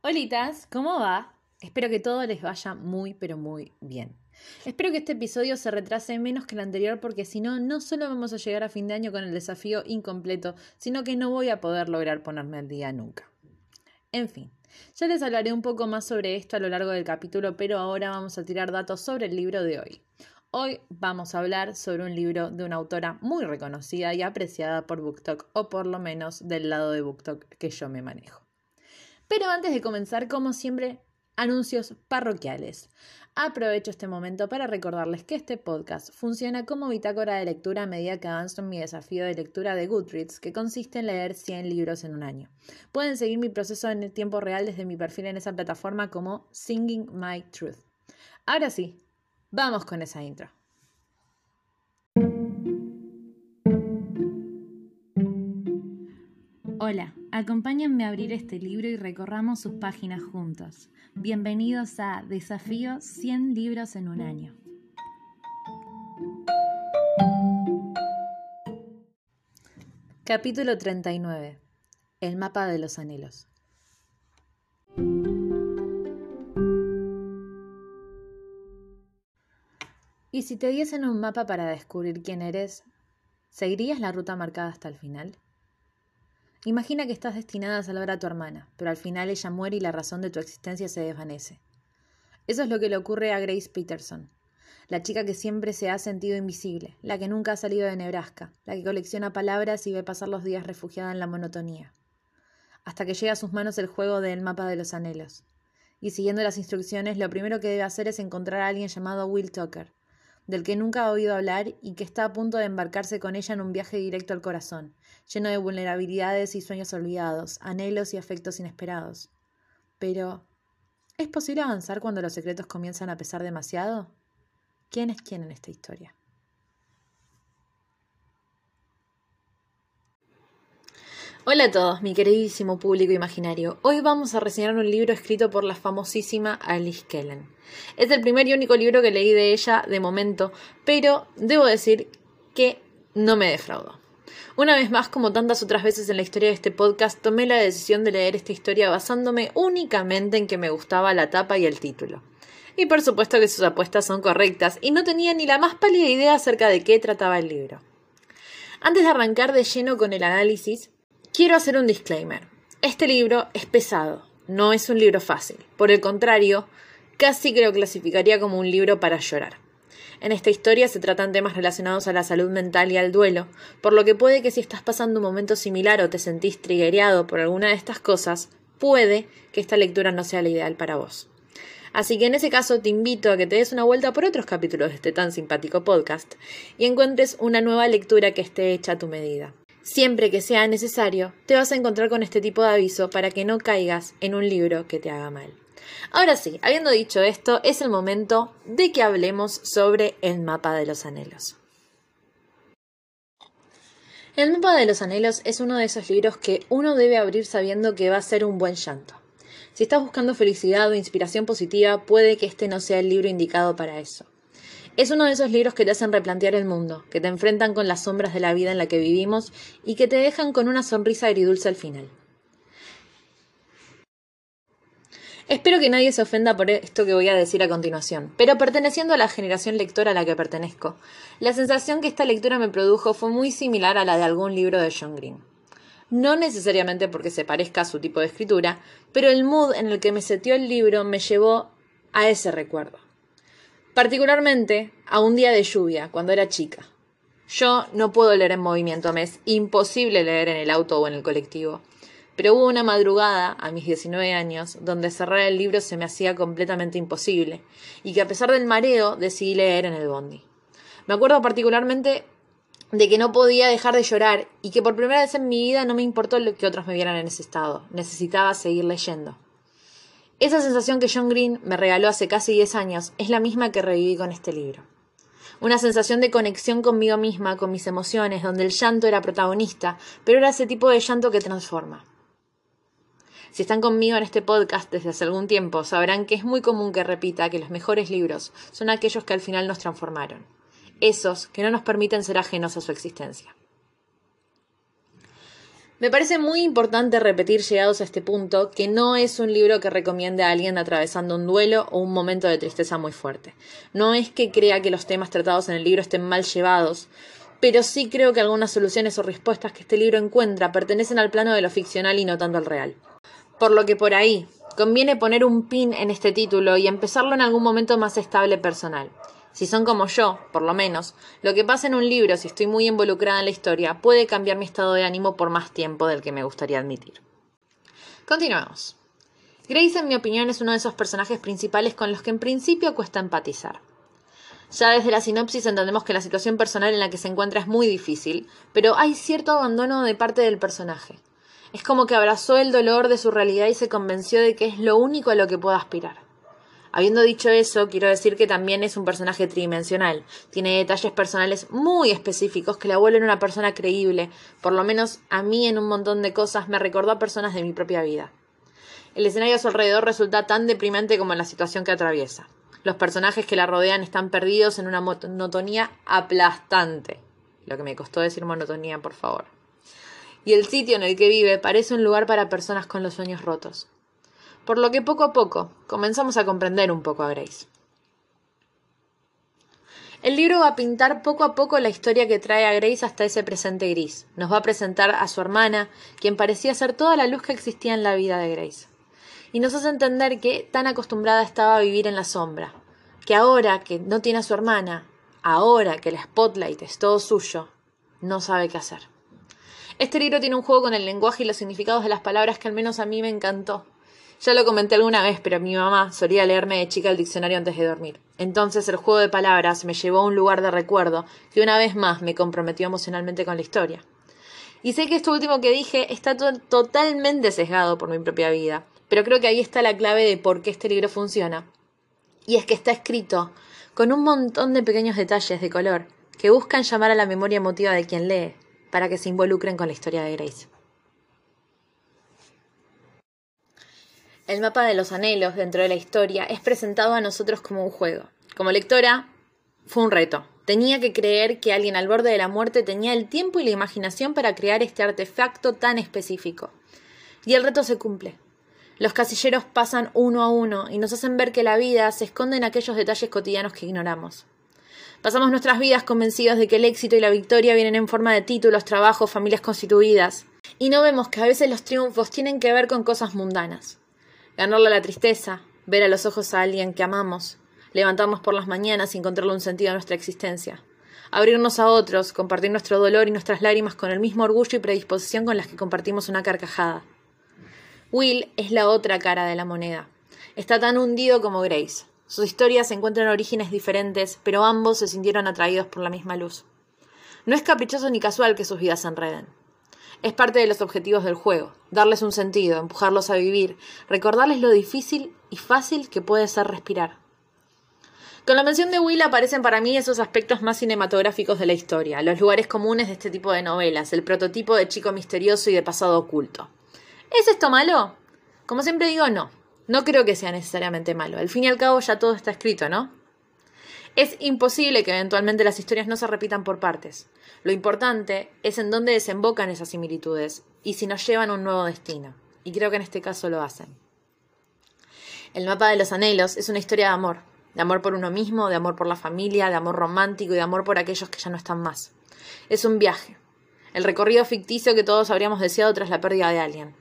Holitas, ¿cómo va? Espero que todo les vaya muy, pero muy bien. Espero que este episodio se retrase menos que el anterior porque si no, no solo vamos a llegar a fin de año con el desafío incompleto, sino que no voy a poder lograr ponerme al día nunca. En fin, ya les hablaré un poco más sobre esto a lo largo del capítulo, pero ahora vamos a tirar datos sobre el libro de hoy. Hoy vamos a hablar sobre un libro de una autora muy reconocida y apreciada por BookTok, o por lo menos del lado de BookTok que yo me manejo. Pero antes de comenzar, como siempre, anuncios parroquiales. Aprovecho este momento para recordarles que este podcast funciona como bitácora de lectura a medida que avanzo en mi desafío de lectura de Goodreads, que consiste en leer 100 libros en un año. Pueden seguir mi proceso en el tiempo real desde mi perfil en esa plataforma como Singing My Truth. Ahora sí, vamos con esa intro. Hola, acompáñenme a abrir este libro y recorramos sus páginas juntos. Bienvenidos a Desafío 100 libros en un año. Capítulo 39. El mapa de los anhelos. ¿Y si te diesen un mapa para descubrir quién eres, seguirías la ruta marcada hasta el final? Imagina que estás destinada a salvar a tu hermana, pero al final ella muere y la razón de tu existencia se desvanece. Eso es lo que le ocurre a Grace Peterson, la chica que siempre se ha sentido invisible, la que nunca ha salido de Nebraska, la que colecciona palabras y ve pasar los días refugiada en la monotonía. Hasta que llega a sus manos el juego del mapa de los anhelos. Y siguiendo las instrucciones, lo primero que debe hacer es encontrar a alguien llamado Will Tucker, del que nunca ha oído hablar y que está a punto de embarcarse con ella en un viaje directo al corazón, lleno de vulnerabilidades y sueños olvidados, anhelos y afectos inesperados. Pero, ¿es posible avanzar cuando los secretos comienzan a pesar demasiado? ¿Quién es quién en esta historia? Hola a todos, mi queridísimo público imaginario. Hoy vamos a reseñar un libro escrito por la famosísima Alice Kellen. Es el primer y único libro que leí de ella de momento, pero debo decir que no me defraudó. Una vez más, como tantas otras veces en la historia de este podcast, tomé la decisión de leer esta historia basándome únicamente en que me gustaba la tapa y el título. Y por supuesto que sus apuestas son correctas, y no tenía ni la más pálida idea acerca de qué trataba el libro. Antes de arrancar de lleno con el análisis, quiero hacer un disclaimer. Este libro es pesado, no es un libro fácil. Por el contrario, casi que lo clasificaría como un libro para llorar. En esta historia se tratan temas relacionados a la salud mental y al duelo, por lo que puede que si estás pasando un momento similar o te sentís triggereado por alguna de estas cosas, puede que esta lectura no sea la ideal para vos. Así que en ese caso te invito a que te des una vuelta por otros capítulos de este tan simpático podcast y encuentres una nueva lectura que esté hecha a tu medida. Siempre que sea necesario, te vas a encontrar con este tipo de aviso para que no caigas en un libro que te haga mal. Ahora sí, habiendo dicho esto, es el momento de que hablemos sobre el mapa de los anhelos. El mapa de los anhelos es uno de esos libros que uno debe abrir sabiendo que va a ser un buen llanto. Si estás buscando felicidad o inspiración positiva, puede que este no sea el libro indicado para eso. Es uno de esos libros que te hacen replantear el mundo, que te enfrentan con las sombras de la vida en la que vivimos y que te dejan con una sonrisa agridulce al final. Espero que nadie se ofenda por esto que voy a decir a continuación, pero perteneciendo a la generación lectora a la que pertenezco, la sensación que esta lectura me produjo fue muy similar a la de algún libro de John Green no necesariamente porque se parezca a su tipo de escritura, pero el mood en el que me setió el libro me llevó a ese recuerdo. Particularmente a un día de lluvia, cuando era chica. Yo no puedo leer en movimiento, me es imposible leer en el auto o en el colectivo. Pero hubo una madrugada, a mis 19 años, donde cerrar el libro se me hacía completamente imposible, y que a pesar del mareo decidí leer en el bondi. Me acuerdo particularmente de que no podía dejar de llorar y que por primera vez en mi vida no me importó lo que otros me vieran en ese estado. Necesitaba seguir leyendo. Esa sensación que John Green me regaló hace casi 10 años es la misma que reviví con este libro. Una sensación de conexión conmigo misma, con mis emociones, donde el llanto era protagonista, pero era ese tipo de llanto que transforma. Si están conmigo en este podcast desde hace algún tiempo, sabrán que es muy común que repita que los mejores libros son aquellos que al final nos transformaron esos que no nos permiten ser ajenos a su existencia. Me parece muy importante repetir llegados a este punto que no es un libro que recomiende a alguien atravesando un duelo o un momento de tristeza muy fuerte. No es que crea que los temas tratados en el libro estén mal llevados, pero sí creo que algunas soluciones o respuestas que este libro encuentra pertenecen al plano de lo ficcional y no tanto al real. Por lo que por ahí, conviene poner un pin en este título y empezarlo en algún momento más estable personal. Si son como yo, por lo menos, lo que pasa en un libro, si estoy muy involucrada en la historia, puede cambiar mi estado de ánimo por más tiempo del que me gustaría admitir. Continuamos. Grace, en mi opinión, es uno de esos personajes principales con los que en principio cuesta empatizar. Ya desde la sinopsis entendemos que la situación personal en la que se encuentra es muy difícil, pero hay cierto abandono de parte del personaje. Es como que abrazó el dolor de su realidad y se convenció de que es lo único a lo que puede aspirar. Habiendo dicho eso, quiero decir que también es un personaje tridimensional. Tiene detalles personales muy específicos que la vuelven una persona creíble. Por lo menos a mí en un montón de cosas me recordó a personas de mi propia vida. El escenario a su alrededor resulta tan deprimente como la situación que atraviesa. Los personajes que la rodean están perdidos en una monotonía aplastante. Lo que me costó decir monotonía, por favor. Y el sitio en el que vive parece un lugar para personas con los sueños rotos por lo que poco a poco comenzamos a comprender un poco a Grace. El libro va a pintar poco a poco la historia que trae a Grace hasta ese presente gris. Nos va a presentar a su hermana, quien parecía ser toda la luz que existía en la vida de Grace. Y nos hace entender que tan acostumbrada estaba a vivir en la sombra, que ahora que no tiene a su hermana, ahora que el spotlight es todo suyo, no sabe qué hacer. Este libro tiene un juego con el lenguaje y los significados de las palabras que al menos a mí me encantó. Ya lo comenté alguna vez, pero mi mamá solía leerme de chica el diccionario antes de dormir. Entonces el juego de palabras me llevó a un lugar de recuerdo que una vez más me comprometió emocionalmente con la historia. Y sé que esto último que dije está totalmente sesgado por mi propia vida, pero creo que ahí está la clave de por qué este libro funciona. Y es que está escrito con un montón de pequeños detalles de color que buscan llamar a la memoria emotiva de quien lee, para que se involucren con la historia de Grace. El mapa de los anhelos dentro de la historia es presentado a nosotros como un juego. Como lectora, fue un reto. Tenía que creer que alguien al borde de la muerte tenía el tiempo y la imaginación para crear este artefacto tan específico. Y el reto se cumple. Los casilleros pasan uno a uno y nos hacen ver que la vida se esconde en aquellos detalles cotidianos que ignoramos. Pasamos nuestras vidas convencidos de que el éxito y la victoria vienen en forma de títulos, trabajos, familias constituidas. Y no vemos que a veces los triunfos tienen que ver con cosas mundanas ganarle la tristeza, ver a los ojos a alguien que amamos, levantarnos por las mañanas y encontrarle un sentido a nuestra existencia, abrirnos a otros, compartir nuestro dolor y nuestras lágrimas con el mismo orgullo y predisposición con las que compartimos una carcajada. Will es la otra cara de la moneda. Está tan hundido como Grace. Sus historias se encuentran en orígenes diferentes, pero ambos se sintieron atraídos por la misma luz. No es caprichoso ni casual que sus vidas se enreden. Es parte de los objetivos del juego, darles un sentido, empujarlos a vivir, recordarles lo difícil y fácil que puede ser respirar. Con la mención de Will aparecen para mí esos aspectos más cinematográficos de la historia, los lugares comunes de este tipo de novelas, el prototipo de chico misterioso y de pasado oculto. ¿Es esto malo? Como siempre digo, no. No creo que sea necesariamente malo. Al fin y al cabo ya todo está escrito, ¿no? Es imposible que eventualmente las historias no se repitan por partes. Lo importante es en dónde desembocan esas similitudes y si nos llevan a un nuevo destino. Y creo que en este caso lo hacen. El mapa de los anhelos es una historia de amor, de amor por uno mismo, de amor por la familia, de amor romántico y de amor por aquellos que ya no están más. Es un viaje, el recorrido ficticio que todos habríamos deseado tras la pérdida de alguien.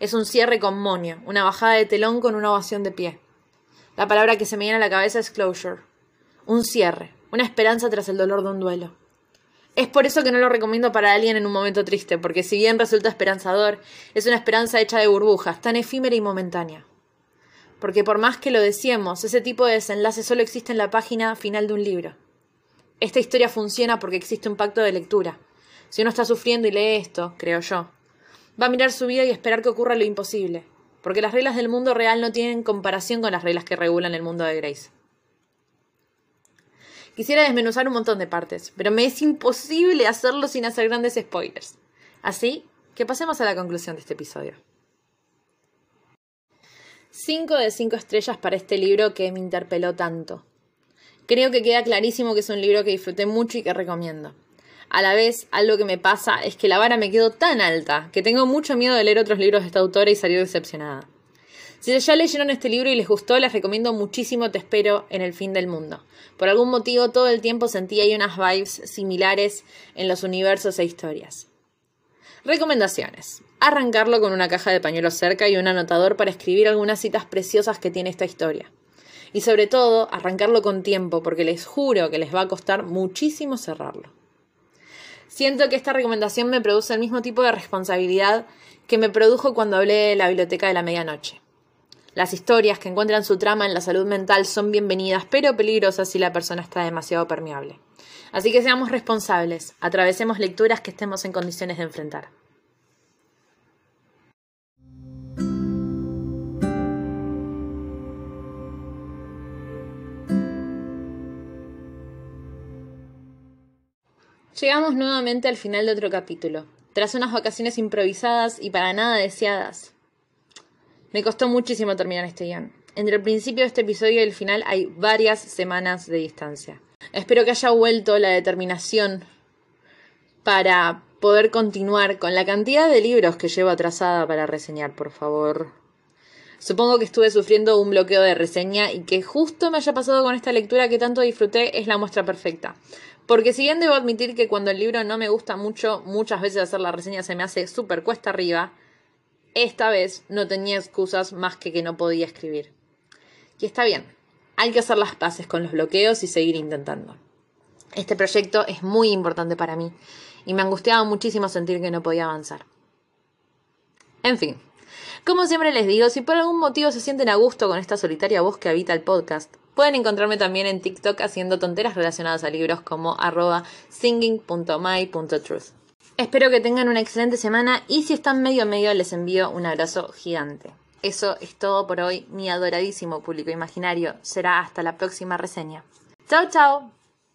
Es un cierre con monio, una bajada de telón con una ovación de pie. La palabra que se me viene a la cabeza es closure, un cierre, una esperanza tras el dolor de un duelo. Es por eso que no lo recomiendo para alguien en un momento triste, porque si bien resulta esperanzador, es una esperanza hecha de burbujas, tan efímera y momentánea. Porque por más que lo deseemos, ese tipo de desenlace solo existe en la página final de un libro. Esta historia funciona porque existe un pacto de lectura. Si uno está sufriendo y lee esto, creo yo, va a mirar su vida y esperar que ocurra lo imposible, porque las reglas del mundo real no tienen comparación con las reglas que regulan el mundo de Grace. Quisiera desmenuzar un montón de partes, pero me es imposible hacerlo sin hacer grandes spoilers. Así que pasemos a la conclusión de este episodio. 5 de 5 estrellas para este libro que me interpeló tanto. Creo que queda clarísimo que es un libro que disfruté mucho y que recomiendo. A la vez, algo que me pasa es que la vara me quedó tan alta que tengo mucho miedo de leer otros libros de esta autora y salir decepcionada. Si ya leyeron este libro y les gustó, les recomiendo muchísimo Te espero en el fin del mundo. Por algún motivo todo el tiempo sentí ahí unas vibes similares en los universos e historias. Recomendaciones. Arrancarlo con una caja de pañuelos cerca y un anotador para escribir algunas citas preciosas que tiene esta historia. Y sobre todo, arrancarlo con tiempo, porque les juro que les va a costar muchísimo cerrarlo. Siento que esta recomendación me produce el mismo tipo de responsabilidad que me produjo cuando hablé de la biblioteca de la medianoche. Las historias que encuentran su trama en la salud mental son bienvenidas, pero peligrosas si la persona está demasiado permeable. Así que seamos responsables, atravesemos lecturas que estemos en condiciones de enfrentar. Llegamos nuevamente al final de otro capítulo, tras unas vacaciones improvisadas y para nada deseadas. Me costó muchísimo terminar este guion. Entre el principio de este episodio y el final hay varias semanas de distancia. Espero que haya vuelto la determinación para poder continuar con la cantidad de libros que llevo atrasada para reseñar, por favor. Supongo que estuve sufriendo un bloqueo de reseña y que justo me haya pasado con esta lectura que tanto disfruté es la muestra perfecta. Porque si bien debo admitir que cuando el libro no me gusta mucho, muchas veces hacer la reseña se me hace súper cuesta arriba, esta vez no tenía excusas más que que no podía escribir. Y está bien, hay que hacer las paces con los bloqueos y seguir intentando. Este proyecto es muy importante para mí y me angustiaba muchísimo sentir que no podía avanzar. En fin, como siempre les digo, si por algún motivo se sienten a gusto con esta solitaria voz que habita el podcast, Pueden encontrarme también en TikTok haciendo tonteras relacionadas a libros como arroba singing.my.truth. Espero que tengan una excelente semana y si están medio medio les envío un abrazo gigante. Eso es todo por hoy, mi adoradísimo público imaginario. Será hasta la próxima reseña. Chao, chao.